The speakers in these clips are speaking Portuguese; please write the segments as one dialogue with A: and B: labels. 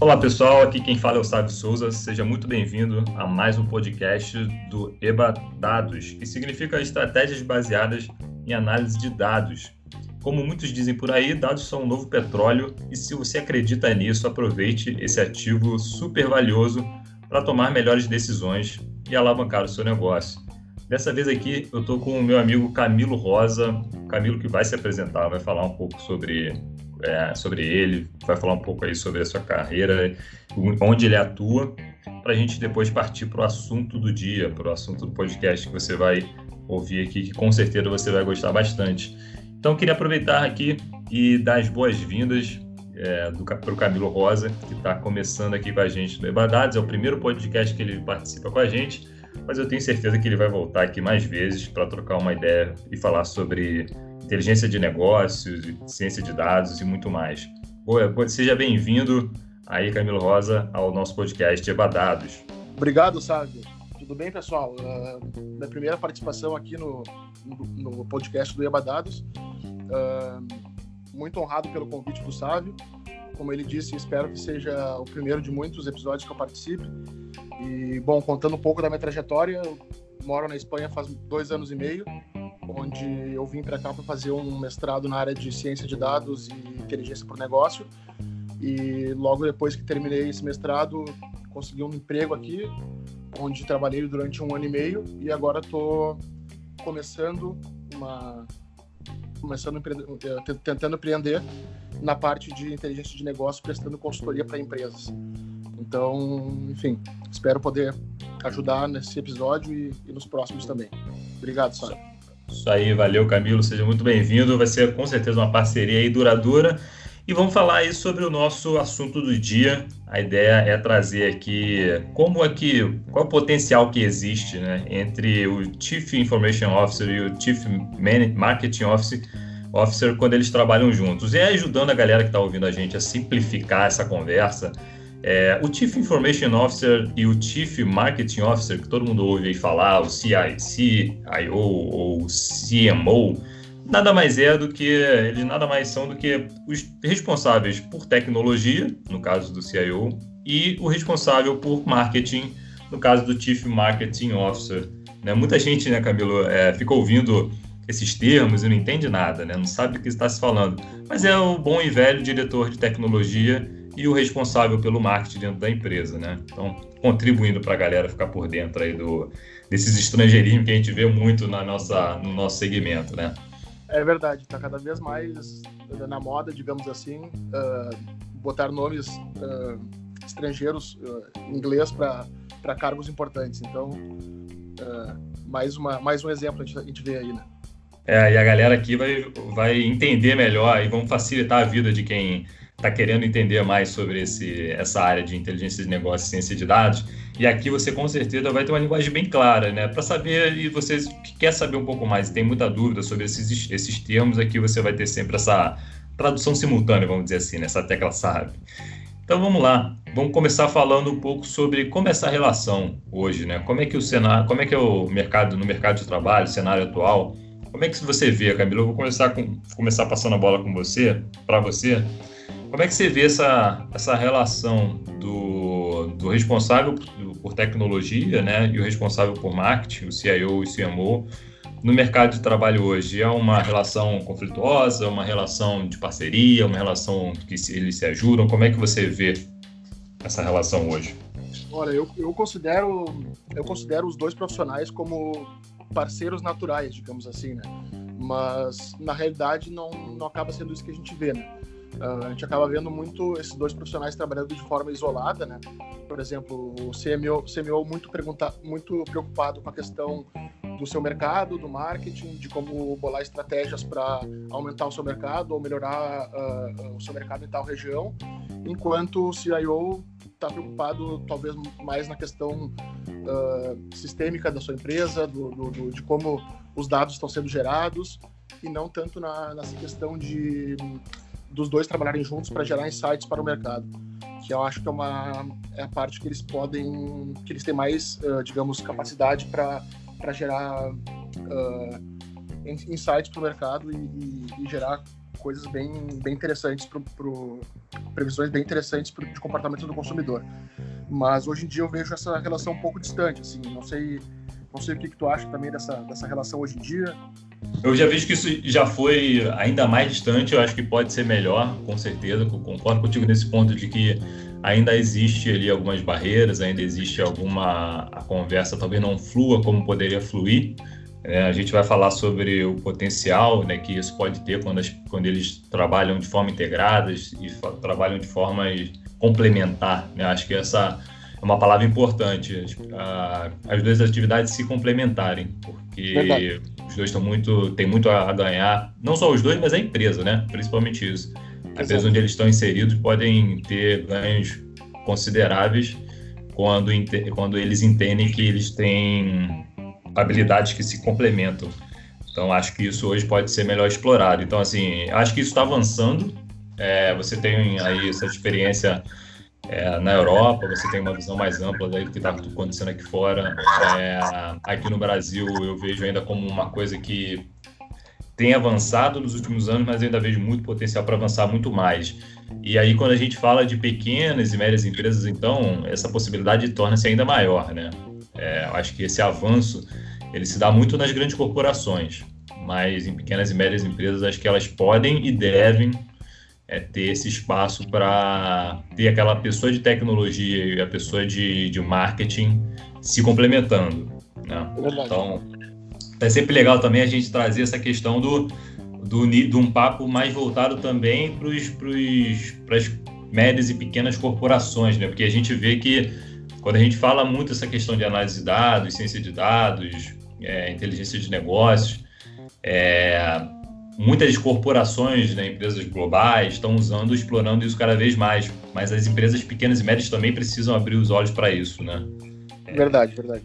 A: Olá pessoal, aqui quem fala é o Sávio Souza. Seja muito bem-vindo a mais um podcast do EBA Dados, que significa estratégias baseadas em análise de dados. Como muitos dizem por aí, dados são um novo petróleo e se você acredita nisso, aproveite esse ativo super valioso para tomar melhores decisões e alavancar o seu negócio. Dessa vez aqui eu estou com o meu amigo Camilo Rosa, Camilo que vai se apresentar, vai falar um pouco sobre é, sobre ele, vai falar um pouco aí sobre a sua carreira, onde ele atua, para a gente depois partir para o assunto do dia, para o assunto do podcast que você vai ouvir aqui, que com certeza você vai gostar bastante. Então, queria aproveitar aqui e dar as boas-vindas é, para o Camilo Rosa, que está começando aqui com a gente no Ebadados. É o primeiro podcast que ele participa com a gente, mas eu tenho certeza que ele vai voltar aqui mais vezes para trocar uma ideia e falar sobre inteligência de negócios, ciência de dados e muito mais. Seja bem-vindo aí, Camilo Rosa, ao nosso podcast Ebadados.
B: Obrigado, Sábio. Tudo bem, pessoal? Uh, minha primeira participação aqui no, no, no podcast do Ebadados. Uh, muito honrado pelo convite do Sávio. Como ele disse, espero que seja o primeiro de muitos episódios que eu participe. E, bom, contando um pouco da minha trajetória, eu moro na Espanha faz dois anos e meio onde eu vim para cá para fazer um mestrado na área de ciência de dados e inteligência por negócio. E logo depois que terminei esse mestrado, consegui um emprego aqui, onde trabalhei durante um ano e meio e agora estou começando uma começando eh, tentando empreender na parte de inteligência de negócio, prestando consultoria para empresas. Então, enfim, espero poder ajudar nesse episódio e, e nos próximos também. Obrigado, Sara.
A: Isso aí, valeu Camilo, seja muito bem-vindo. Vai ser com certeza uma parceria aí duradoura. E vamos falar aí sobre o nosso assunto do dia. A ideia é trazer aqui como é que qual é o potencial que existe, né, entre o Chief Information Officer e o Chief Marketing Officer, Officer quando eles trabalham juntos. E ajudando a galera que está ouvindo a gente a simplificar essa conversa, é, o Chief Information Officer e o Chief Marketing Officer, que todo mundo ouve aí falar, o CIO ou CMO, nada mais é do que eles nada mais são do que os responsáveis por tecnologia, no caso do CIO, e o responsável por marketing, no caso do Chief Marketing Officer. Né? Muita gente, né, Camilo, é, fica ouvindo esses termos e não entende nada, né? não sabe do que está se falando. Mas é o bom e velho diretor de tecnologia e o responsável pelo marketing dentro da empresa, né? Então, contribuindo para a galera ficar por dentro aí do, desses estrangeirismos que a gente vê muito na nossa, no nosso segmento, né?
B: É verdade, está cada vez mais na moda, digamos assim, uh, botar nomes uh, estrangeiros uh, em inglês para cargos importantes. Então, mais, uma, mais um exemplo a gente, a gente vê aí, né?
A: É, e a galera aqui vai, vai entender melhor e vão facilitar a vida de quem está querendo entender mais sobre esse, essa área de inteligência de negócio e ciência de dados. E aqui você com certeza vai ter uma linguagem bem clara, né? Para saber, e você que quer saber um pouco mais e tem muita dúvida sobre esses, esses termos, aqui você vai ter sempre essa tradução simultânea, vamos dizer assim, nessa tecla sabe. Então vamos lá, vamos começar falando um pouco sobre como é essa relação hoje, né? Como é que o cenário, como é que é o mercado no mercado de trabalho, cenário atual, como é que você vê, Camilo? Eu vou começar com começar passando a bola com você, para você. Como é que você vê essa, essa relação do, do responsável por, tecnologia né, e o responsável por marketing, o CIO e o CMO, no mercado de trabalho hoje? É uma relação conflituosa, uma relação de parceria, uma relação que eles se ajudam? Como é que você vê essa relação hoje?
B: Olha, eu, eu, considero, eu considero os dois profissionais como parceiros naturais, digamos assim, né? Mas, na realidade, não, não acaba sendo isso que a gente vê, né? Uh, a gente acaba vendo muito esses dois profissionais trabalhando de forma isolada, né? Por exemplo, o CMO, CMO muito, pergunta, muito preocupado com a questão do seu mercado, do marketing, de como bolar estratégias para aumentar o seu mercado ou melhorar uh, o seu mercado em tal região, enquanto o CIO está preocupado talvez mais na questão uh, sistêmica da sua empresa, do, do, do, de como os dados estão sendo gerados e não tanto na, nessa questão de dos dois trabalharem juntos para gerar insights para o mercado, que eu acho que é uma é a parte que eles podem, que eles têm mais, uh, digamos, capacidade para para gerar uh, insights para o mercado e, e, e, gerar coisas bem, bem interessantes, pro, previsões bem interessantes pro, de comportamento do consumidor. Mas hoje em dia eu vejo essa relação um pouco distante, assim, não sei, não sei o que, que tu acha também dessa, dessa relação hoje em dia.
A: Eu já vejo que isso já foi ainda mais distante, eu acho que pode ser melhor, com certeza, concordo contigo nesse ponto de que ainda existe ali algumas barreiras, ainda existe alguma a conversa talvez não flua como poderia fluir. É, a gente vai falar sobre o potencial né, que isso pode ter quando, as, quando eles trabalham de forma integradas e trabalham de forma complementar. Né? Acho que essa é uma palavra importante, a, as duas atividades se complementarem, porque Verdade. Os dois estão muito, tem muito a ganhar, não só os dois, mas a empresa, né? Principalmente isso. A empresa onde eles estão inseridos podem ter ganhos consideráveis quando, quando eles entendem que eles têm habilidades que se complementam. Então, acho que isso hoje pode ser melhor explorado. Então, assim, acho que isso está avançando. É, você tem aí essa experiência é, na Europa, você tem uma visão mais ampla do que está acontecendo aqui fora. É, aqui no Brasil, eu vejo ainda como uma coisa que tem avançado nos últimos anos, mas ainda vejo muito potencial para avançar muito mais. E aí, quando a gente fala de pequenas e médias empresas, então, essa possibilidade torna-se ainda maior, né? É, eu acho que esse avanço ele se dá muito nas grandes corporações, mas em pequenas e médias empresas acho que elas podem e devem é, ter esse espaço para ter aquela pessoa de tecnologia e a pessoa de, de marketing se complementando. Né? Então, é sempre legal também a gente trazer essa questão do, do de um papo mais voltado também para as médias e pequenas corporações, né? Porque a gente vê que quando a gente fala muito essa questão de análise de dados, ciência de dados, é, inteligência de negócios, é, muitas corporações, né, empresas globais, estão usando, explorando isso cada vez mais. Mas as empresas pequenas e médias também precisam abrir os olhos para isso, né?
B: É, verdade, verdade.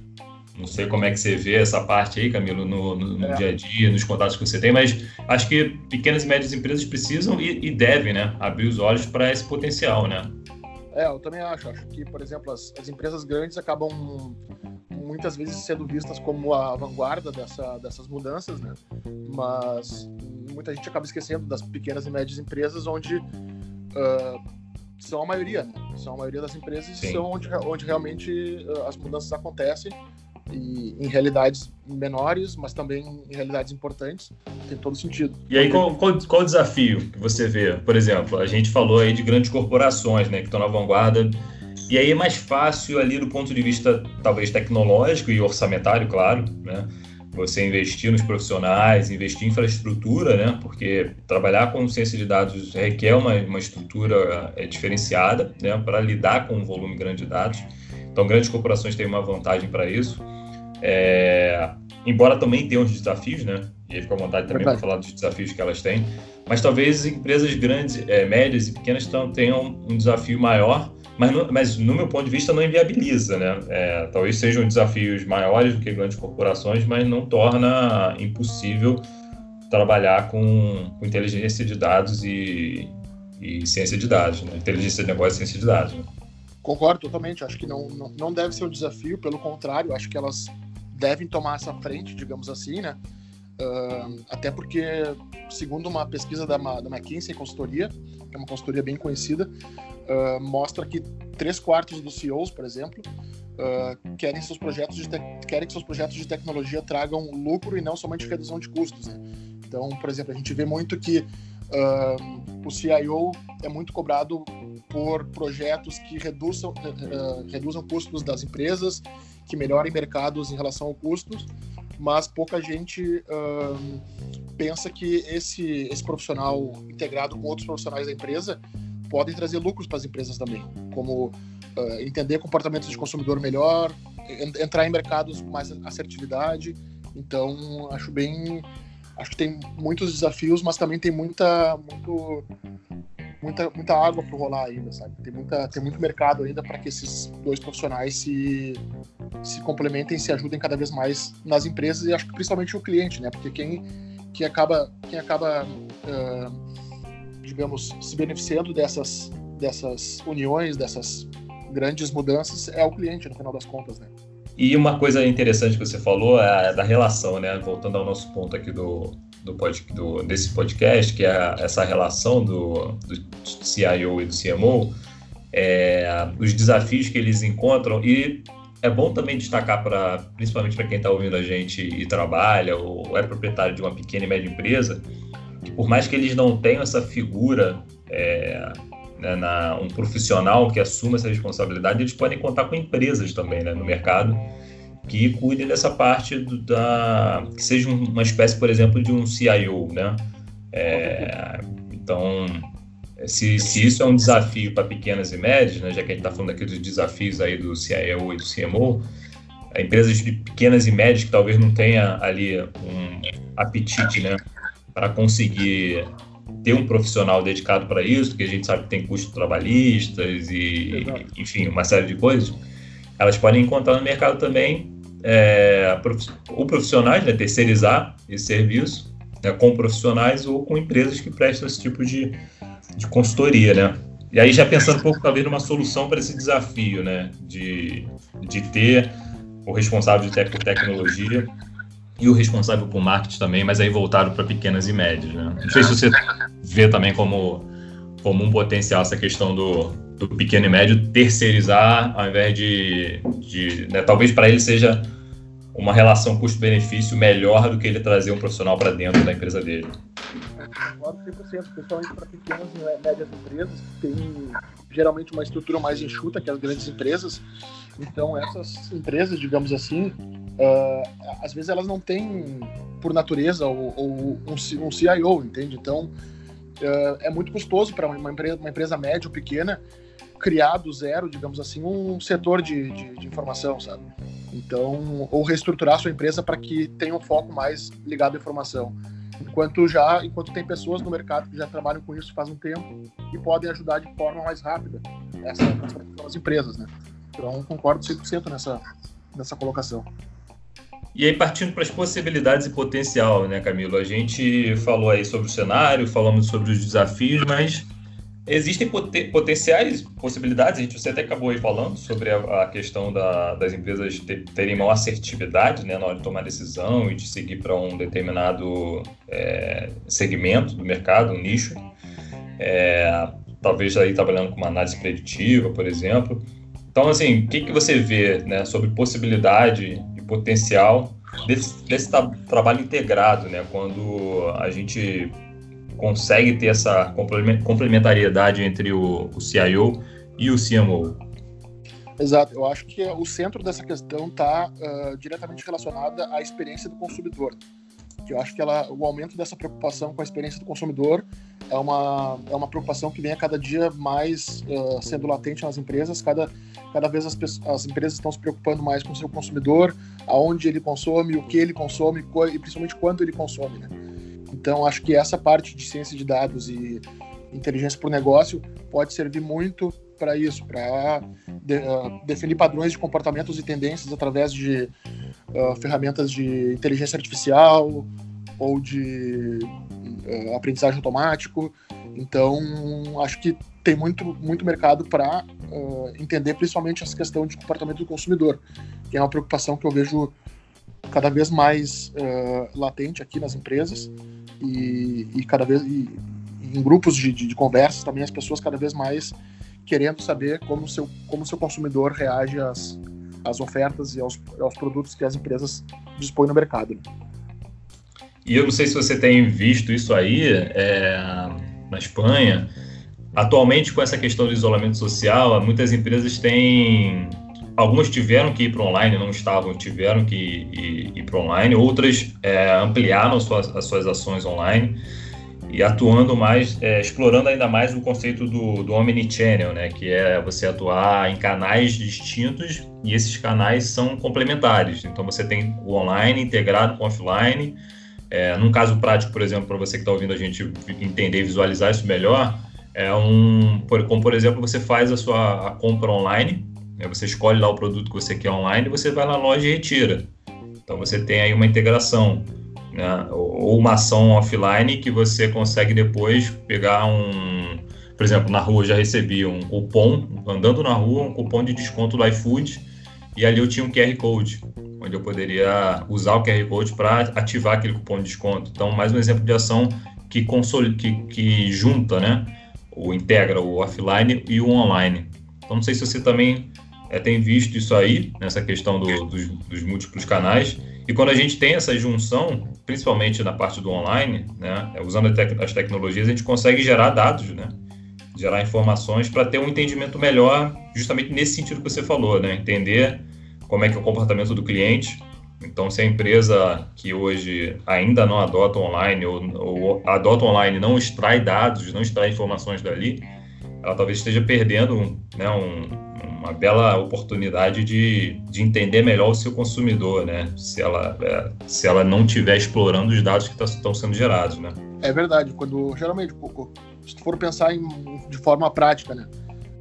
A: Não sei como é que você vê essa parte aí, Camilo, no, no, no é. dia a dia, nos contatos que você tem, mas acho que pequenas e médias empresas precisam e, e devem, né, abrir os olhos para esse potencial, né?
B: É, eu também acho. Acho que, por exemplo, as, as empresas grandes acabam muitas vezes sendo vistas como a vanguarda dessa, dessas mudanças, né? Mas muita gente acaba esquecendo das pequenas e médias empresas, onde uh, são a maioria, né? São a maioria das empresas e são onde, onde realmente uh, as mudanças acontecem e em realidades menores, mas também em realidades importantes, tem todo sentido.
A: E aí, qual, qual, qual, o desafio que você vê? Por exemplo, a gente falou aí de grandes corporações, né, que estão na vanguarda, e aí é mais fácil ali do ponto de vista, talvez, tecnológico e orçamentário, claro, né, você investir nos profissionais, investir em infraestrutura, né, porque trabalhar com ciência de dados requer uma, uma estrutura é, diferenciada, né, para lidar com um volume grande de dados, então, grandes corporações têm uma vantagem para isso. É, embora também tenham os desafios, né? E aí fica à vontade também para falar dos desafios que elas têm. Mas talvez empresas grandes, é, médias e pequenas tenham um desafio maior, mas no, mas no meu ponto de vista não inviabiliza, né? É, talvez sejam desafios maiores do que grandes corporações, mas não torna impossível trabalhar com, com inteligência de dados e, e ciência de dados, né? inteligência de negócio e ciência de dados. Né?
B: Concordo totalmente. Acho que não, não, não deve ser um desafio, pelo contrário, acho que elas devem tomar essa frente, digamos assim, né? Uh, até porque, segundo uma pesquisa da, da McKinsey Consultoria, que é uma consultoria bem conhecida, uh, mostra que três quartos dos CEOs, por exemplo, uh, querem, seus projetos de querem que seus projetos de tecnologia tragam lucro e não somente redução de custos. Né? Então, por exemplo, a gente vê muito que o CIO é muito cobrado por projetos que reduzam, uh, reduzam custos das empresas, que melhorem mercados em relação ao custos, mas pouca gente pensa que esse, esse profissional integrado com outros profissionais da empresa podem trazer lucros para as empresas também, como uh, entender comportamentos de consumidor melhor, entrar em mercados com mais assertividade. Então, acho bem acho que tem muitos desafios, mas também tem muita, muito, muita, muita água para rolar ainda, sabe? Tem, muita, tem muito mercado ainda para que esses dois profissionais se, se complementem, se ajudem cada vez mais nas empresas e acho que principalmente o cliente, né? Porque quem, quem acaba, quem acaba uh, digamos, se beneficiando dessas, dessas uniões, dessas grandes mudanças é o cliente, no final das contas, né?
A: E uma coisa interessante que você falou é da relação, né? Voltando ao nosso ponto aqui do, do, do, desse podcast, que é essa relação do, do CIO e do CMO, é, os desafios que eles encontram e é bom também destacar para, principalmente para quem está ouvindo a gente e trabalha ou é proprietário de uma pequena e média empresa, que por mais que eles não tenham essa figura, é, né, na, um profissional que assuma essa responsabilidade, eles podem contar com empresas também né, no mercado que cuidem dessa parte do, da que seja uma espécie, por exemplo, de um CIO, né? É, então, se, se isso é um desafio para pequenas e médias, né, já que a gente está falando aqui dos desafios aí do CIO e do CMO, empresas de pequenas e médias que talvez não tenha ali um apetite, né, para conseguir ter um profissional dedicado para isso, porque a gente sabe que tem custos trabalhistas e, Exato. enfim, uma série de coisas, elas podem encontrar no mercado também é, ou profissionais, né, terceirizar esse serviço né, com profissionais ou com empresas que prestam esse tipo de, de consultoria, né? E aí já pensando um pouco talvez numa solução para esse desafio, né, de, de ter o responsável de tecnologia e o responsável por marketing também, mas aí voltado para pequenas e médias, né? Não sei se você vê também como como um potencial essa questão do, do pequeno e médio terceirizar ao invés de, de né, talvez para ele seja uma relação custo-benefício melhor do que ele trazer um profissional para dentro da empresa dele.
B: Concordo 100%, principalmente para pequenas e médias empresas que têm geralmente uma estrutura mais enxuta que as grandes empresas. Então, essas empresas, digamos assim, uh, às vezes elas não têm, por natureza, ou, ou um, um, CIO, entende? Então, uh, é muito custoso para uma empresa, uma empresa média ou pequena criar do zero, digamos assim, um setor de, de, de informação, sabe? Então, ou reestruturar a sua empresa para que tenha um foco mais ligado à informação. Enquanto já, enquanto tem pessoas no mercado que já trabalham com isso faz um tempo e podem ajudar de forma mais rápida essa transformação das empresas, né? Então, concordo 100% nessa, nessa colocação.
A: E aí, partindo para as possibilidades e potencial, né, Camilo? A gente falou aí sobre o cenário, falamos sobre os desafios, mas Existem poten potenciais possibilidades, a gente você até acabou aí falando sobre a, a questão da, das empresas ter, terem maior assertividade né, na hora de tomar decisão e de seguir para um determinado é, segmento do mercado, um nicho. É, talvez aí trabalhando com uma análise preditiva, por exemplo. Então, assim, o que, que você vê né, sobre possibilidade e potencial desse, desse tra trabalho integrado, né, quando a gente consegue ter essa complementariedade entre o, o CIO e o CMO.
B: Exato, eu acho que o centro dessa questão está uh, diretamente relacionada à experiência do consumidor. Que eu acho que ela, o aumento dessa preocupação com a experiência do consumidor é uma, é uma preocupação que vem a cada dia mais uh, sendo latente nas empresas. Cada, cada vez as, as empresas estão se preocupando mais com o seu consumidor, aonde ele consome, o que ele consome e principalmente quando ele consome. Né? Então, acho que essa parte de ciência de dados e inteligência por negócio pode servir muito para isso, para de, uh, definir padrões de comportamentos e tendências através de uh, ferramentas de inteligência artificial ou de uh, aprendizagem automático. Então, acho que tem muito, muito mercado para entender principalmente essa questão de comportamento do consumidor, que é uma preocupação que eu vejo cada vez mais latente aqui nas empresas e, e cada vez e, em grupos de, de, de conversas também as pessoas cada vez mais querendo saber como seu como seu consumidor reage às, às ofertas e aos, aos produtos que as empresas dispõem no mercado. Né?
A: E eu não sei se você tem visto isso aí é, na Espanha. Atualmente, com essa questão do isolamento social, muitas empresas têm Algumas tiveram que ir para online, não estavam, tiveram que ir, ir para online. Outras é, ampliaram suas, as suas ações online e atuando mais, é, explorando ainda mais o conceito do, do omnichannel, né? Que é você atuar em canais distintos e esses canais são complementares. Então você tem o online integrado com o offline. É, num caso prático, por exemplo, para você que está ouvindo a gente entender e visualizar isso melhor, é um, como por exemplo, você faz a sua a compra online você escolhe lá o produto que você quer online você vai na loja e retira. Então você tem aí uma integração, né? ou uma ação offline que você consegue depois pegar um. Por exemplo, na rua eu já recebi um cupom, andando na rua, um cupom de desconto do iFood, e ali eu tinha um QR Code, onde eu poderia usar o QR Code para ativar aquele cupom de desconto. Então, mais um exemplo de ação que, console, que, que junta, né? O integra o offline e o online. Então, não sei se você também é, tem visto isso aí, nessa questão do, dos, dos, múltiplos canais. E quando a gente tem essa junção, principalmente na parte do online, né, usando as tecnologias, a gente consegue gerar dados, né, gerar informações para ter um entendimento melhor, justamente nesse sentido que você falou, né, entender como é que é o comportamento do cliente. Então, se a empresa que hoje ainda não adota online ou, ou adota online não extrai dados, não extrai informações dali, ela talvez esteja perdendo né, um, uma bela oportunidade de, de entender melhor o seu consumidor, né? Se ela, é, se ela não estiver explorando os dados que estão sendo gerados, né?
B: É verdade. Quando geralmente, se tu for pensar em, de forma prática, né?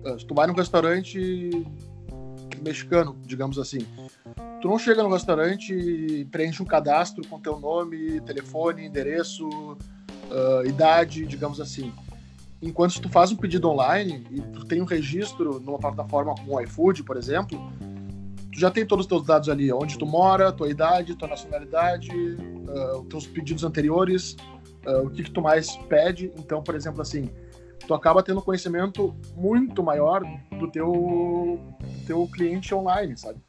B: Ah, se tu vai num restaurante mexicano, digamos assim, tu não chega no restaurante e preenche um cadastro com teu nome, telefone, endereço, uh, idade, digamos assim enquanto tu faz um pedido online e tu tem um registro numa plataforma como o iFood, por exemplo, tu já tem todos os teus dados ali, onde tu mora, tua idade, tua nacionalidade, uh, os teus pedidos anteriores, uh, o que, que tu mais pede. Então, por exemplo, assim, tu acaba tendo conhecimento muito maior do teu, teu cliente online, sabe?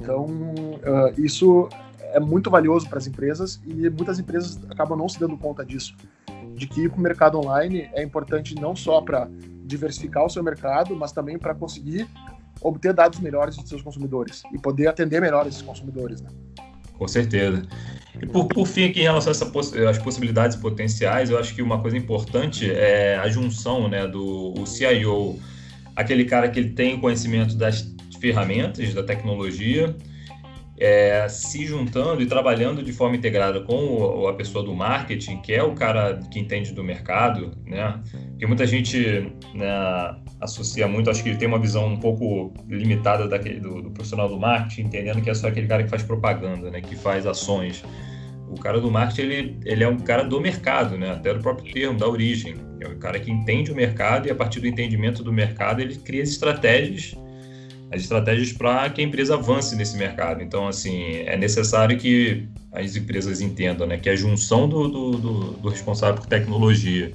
B: Então, uh, isso é muito valioso para as empresas e muitas empresas acabam não se dando conta disso de que ir para o mercado online é importante não só para diversificar o seu mercado, mas também para conseguir obter dados melhores dos seus consumidores e poder atender melhor esses consumidores. Né?
A: Com certeza. E por, por fim, aqui em relação às possibilidades potenciais, eu acho que uma coisa importante é a junção né, do CIO, aquele cara que ele tem conhecimento das ferramentas, da tecnologia, é, se juntando e trabalhando de forma integrada com o, a pessoa do marketing, que é o cara que entende do mercado, né? Porque muita gente né, associa muito, acho que ele tem uma visão um pouco limitada daquele, do, do, profissional do marketing, entendendo que é só aquele cara que faz propaganda, né? Que faz ações. O cara do marketing, ele, ele é um cara do mercado, né? Até do próprio termo, da origem. É o cara que entende o mercado e a partir do entendimento do mercado ele cria estratégias as estratégias para que a empresa avance nesse mercado. Então, assim, é necessário que as empresas entendam né, que a junção do, do, do, do responsável por tecnologia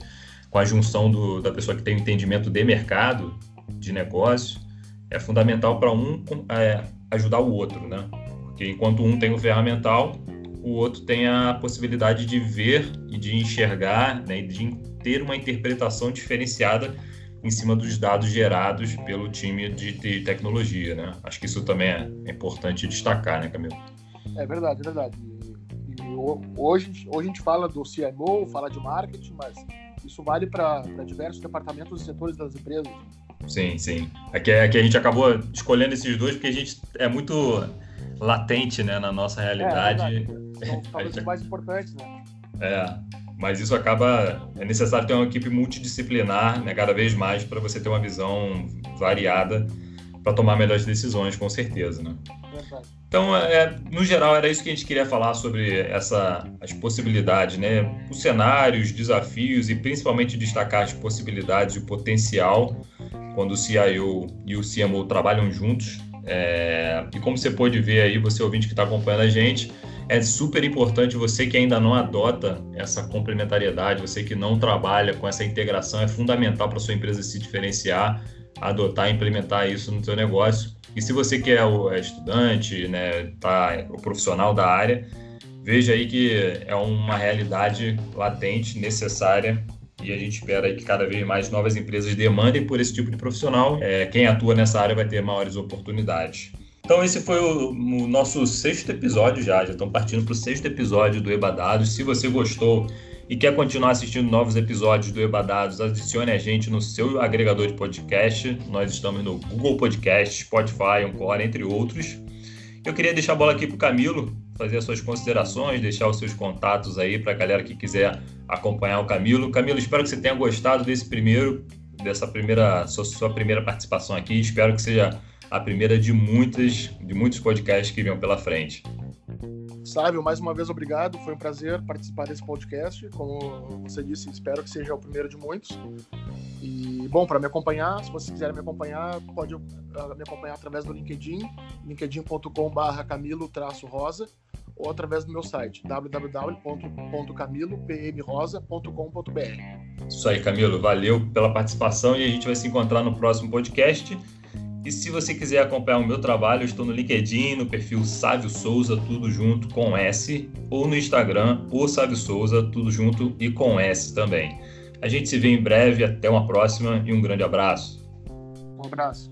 A: com a junção do, da pessoa que tem entendimento de mercado, de negócio, é fundamental para um é, ajudar o outro, né? Porque enquanto um tem o ferramental, o outro tem a possibilidade de ver e de enxergar, né, e de ter uma interpretação diferenciada em cima dos dados gerados pelo time de, de tecnologia, né? Acho que isso também é importante destacar, né, Camilo?
B: É verdade, é verdade. E, e hoje, hoje a gente fala do CMO, fala de marketing, mas isso vale para diversos departamentos e setores das empresas.
A: Sim, sim. Aqui, aqui a gente acabou escolhendo esses dois porque a gente é muito latente né, na nossa realidade.
B: É, é São talvez os mais importantes, né?
A: É mas isso acaba é necessário ter uma equipe multidisciplinar, né, cada vez mais para você ter uma visão variada para tomar melhores decisões, com certeza, né? Então, é, no geral, era isso que a gente queria falar sobre essa, as possibilidades, né? Os cenários, desafios e principalmente destacar as possibilidades e o potencial quando o CIO e o CMO trabalham juntos. É, e como você pode ver aí, você ouvinte que está acompanhando a gente, é super importante você que ainda não adota essa complementariedade, você que não trabalha com essa integração, é fundamental para sua empresa se diferenciar, adotar e implementar isso no seu negócio. E se você que é é estudante, né, tá o profissional da área, veja aí que é uma realidade latente, necessária e a gente espera que cada vez mais novas empresas demandem por esse tipo de profissional. É, quem atua nessa área vai ter maiores oportunidades. Então esse foi o, o nosso sexto episódio já, já estão partindo para o sexto episódio do Ebadados. Se você gostou e quer continuar assistindo novos episódios do Ebadados, adicione a gente no seu agregador de podcast. Nós estamos no Google Podcast, Spotify, Encore, entre outros. Eu queria deixar a bola aqui para o Camilo, fazer as suas considerações, deixar os seus contatos aí para a galera que quiser acompanhar o Camilo. Camilo, espero que você tenha gostado desse primeiro, dessa primeira, sua, sua primeira participação aqui. Espero que seja a primeira de muitas, de muitos podcasts que vinham pela frente.
B: Sávio, mais uma vez obrigado. Foi um prazer participar desse podcast. Como você disse, espero que seja o primeiro de muitos. E, bom, para me acompanhar, se vocês quiserem me acompanhar, pode uh, me acompanhar através do LinkedIn, linkedin.com.br camilo-rosa ou através do meu site www.camilopmrosa.com.br.
A: Isso aí, Camilo. Valeu pela participação e a gente vai se encontrar no próximo podcast. E se você quiser acompanhar o meu trabalho, eu estou no LinkedIn, no perfil Sávio Souza, tudo junto com S, ou no Instagram, o Sávio Souza, tudo junto e com S também. A gente se vê em breve, até uma próxima e um grande abraço.
B: Um abraço.